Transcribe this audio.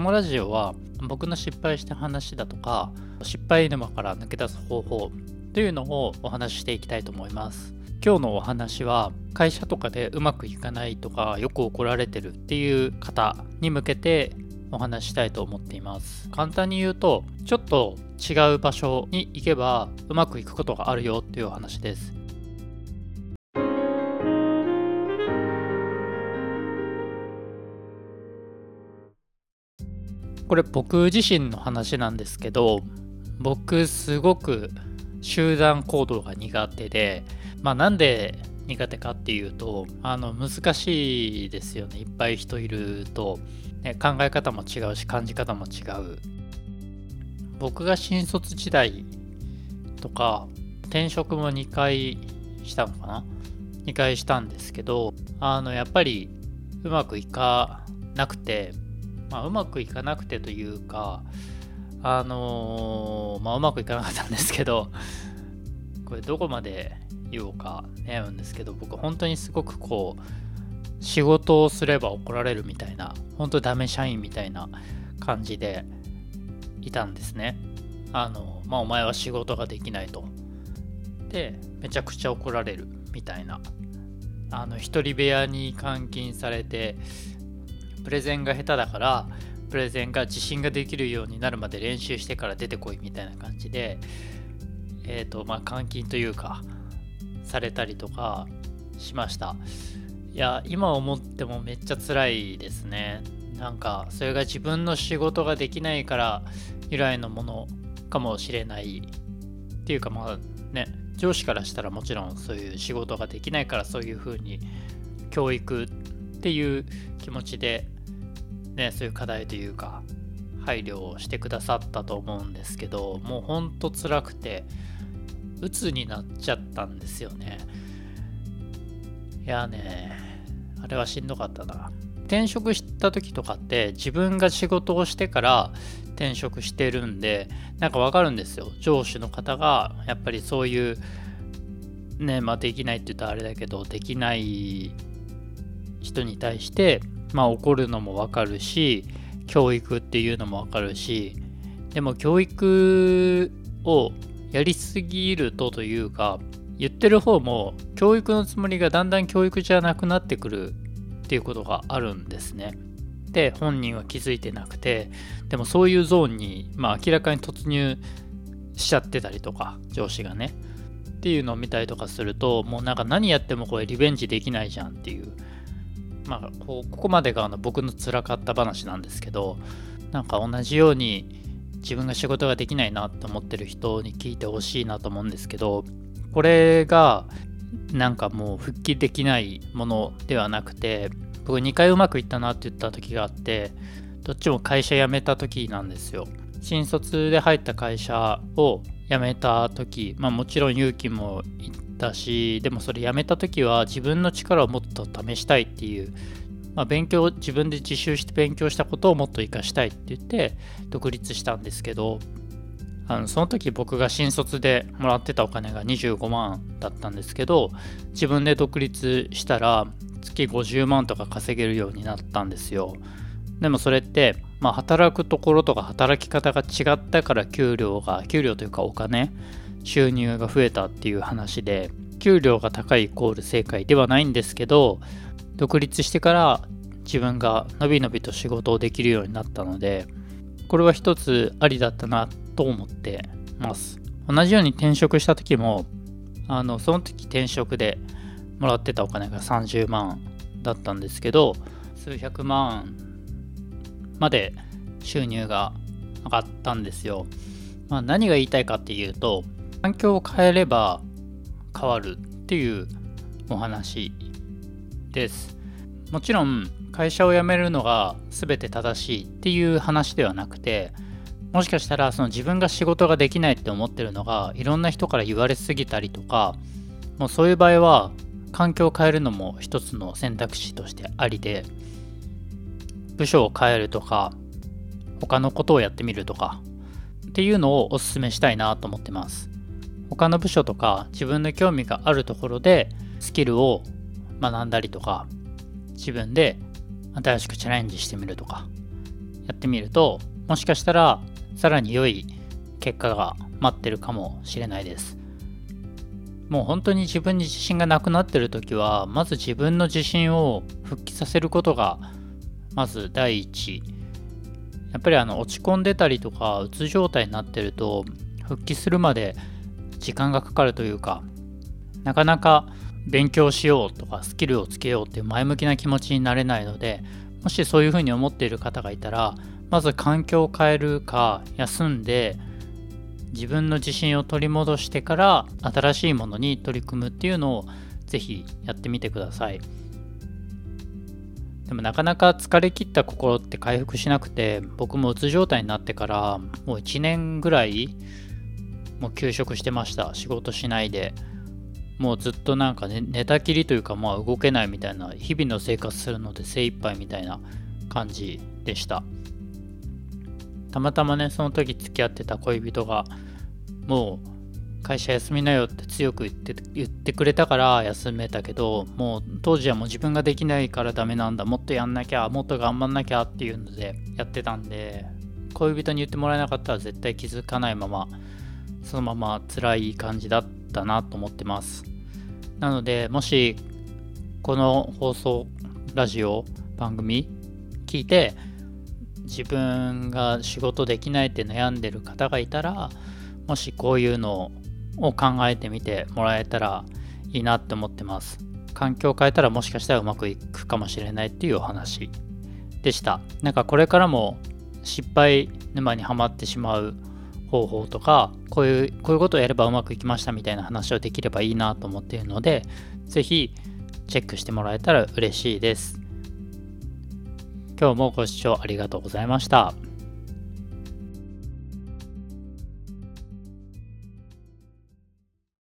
このラジオは僕の失敗した話だとか失敗沼から抜け出す方法というのをお話ししていきたいと思います。今日のお話は会社とかでうまくいかないとかよく怒られてるっていう方に向けてお話したいと思っています。簡単に言うとちょっと違う場所に行けばうまくいくことがあるよっていうお話です。これ僕自身の話なんですけど僕すごく集団行動が苦手でまあなんで苦手かっていうとあの難しいですよね。いっぱい人いると、ね、考え方も違うし感じ方も違う。僕が新卒時代とか転職も2回したのかな？2回したんですけどあのやっぱりうまくいかなくてまあ、うまくいかなくてというか、あのー、まあ、うまくいかなかったんですけど、これどこまで言おうか悩むんですけど、僕本当にすごくこう、仕事をすれば怒られるみたいな、本当ダメ社員みたいな感じでいたんですね。あの、まあ、お前は仕事ができないと。で、めちゃくちゃ怒られるみたいな。あの、一人部屋に監禁されて、プレゼンが下手だからプレゼンが自信ができるようになるまで練習してから出てこいみたいな感じでえっ、ー、とまあ監禁というかされたりとかしました。いや今思ってもめっちゃ辛いですね。なんかそれが自分の仕事ができないから由来のものかもしれないっていうかまあね上司からしたらもちろんそういう仕事ができないからそういうふうに教育っていう気持ちで、ね、そういう課題というか配慮をしてくださったと思うんですけどもうほんと辛くて鬱になっちゃったんですよね。いやねあれはしんどかったな。転職した時とかって自分が仕事をしてから転職してるんでなんかわかるんですよ。上司の方がやっぱりそういうねまあできないって言ったらあれだけどできない人に対して、まあ、怒るのもわかるし教育っていうのもわかるしでも教育をやりすぎるとというか言ってる方も教育のつもりがだんだん教育じゃなくなってくるっていうことがあるんですね。で本人は気づいてなくてでもそういうゾーンに、まあ、明らかに突入しちゃってたりとか上司がねっていうのを見たりとかするともうなんか何やってもこれリベンジできないじゃんっていうまあ、ここまでがあの僕の辛かった話なんですけどなんか同じように自分が仕事ができないなと思ってる人に聞いてほしいなと思うんですけどこれがなんかもう復帰できないものではなくて僕2回うまくいったなって言った時があってどっちも会社辞めた時なんですよ。新卒で入った会社を辞めた時まあもちろん勇気もたしでもそれやめた時は自分の力をもっと試したいっていう、まあ、勉強自分で自習して勉強したことをもっと活かしたいって言って独立したんですけどあのその時僕が新卒でもらってたお金が25万だったんですけど自分で独立したら月50万とか稼げるようになったんですよ。でもそれってまあ働くところとか働き方が違ったから給料が給料というかお金収入が増えたっていう話で給料が高いイコール正解ではないんですけど独立してから自分がのびのびと仕事をできるようになったのでこれは一つありだったなと思ってます。同じように転職した時もあのその時転職でもらってたお金が30万だったんですけど数百万まで収入が上がったんですよ、まあ、何が言いたいかっていうと環境を変えれば変わるっていうお話です。もちろん会社を辞めるのが全て正しいっていう話ではなくてもしかしたらその自分が仕事ができないって思ってるのがいろんな人から言われすぎたりとかもうそういう場合は環境を変えるのも一つの選択肢としてありで部署を変えるとか他のことをやってみるとかっていうのをお勧めしたいなと思ってます他の部署とか自分の興味があるところでスキルを学んだりとか自分で新しくチャレンジしてみるとかやってみるともしかしたらさらに良い結果が待ってるかもしれないです。もう本当に自分に自信がなくなってる時はまず自分の自信を復帰させることがまず第一。やっぱりあの落ち込んでたりとかうつ状態になってると復帰するまで時間がかかるというかなかなか勉強しようとかスキルをつけようっていう前向きな気持ちになれないのでもしそういうふうに思っている方がいたらまず環境を変えるか休んで自分の自信を取り戻してから新しいものに取り組むっていうのをぜひやってみてください。でもなかなか疲れ切った心って回復しなくて僕もうつ状態になってからもう1年ぐらいもう休職してました。仕事しないで。もうずっとなんか、ね、寝たきりというかまあ動けないみたいな日々の生活するので精一杯みたいな感じでした。たまたまねその時付き合ってた恋人がもう会社休みなよって強く言って言ってくれたから休めたけどもう当時はもう自分ができないからダメなんだ。もっとやんなきゃもっと頑張んなきゃっていうのでやってたんで恋人に言ってもらえなかったら絶対気づかないままそのまま辛い感じだったなと思ってます。なので、もしこの放送、ラジオ、番組聞いて自分が仕事できないって悩んでる方がいたら、もしこういうのを考えてみてもらえたらいいなって思ってます。環境を変えたらもしかしたらうまくいくかもしれないっていうお話でした。なんかこれからも失敗沼にはまってしまう方法とかこういうこういうことをやればうまくいきましたみたいな話をできればいいなと思っているので是非チェックしてもらえたら嬉しいです今日もご視聴ありがとうございました。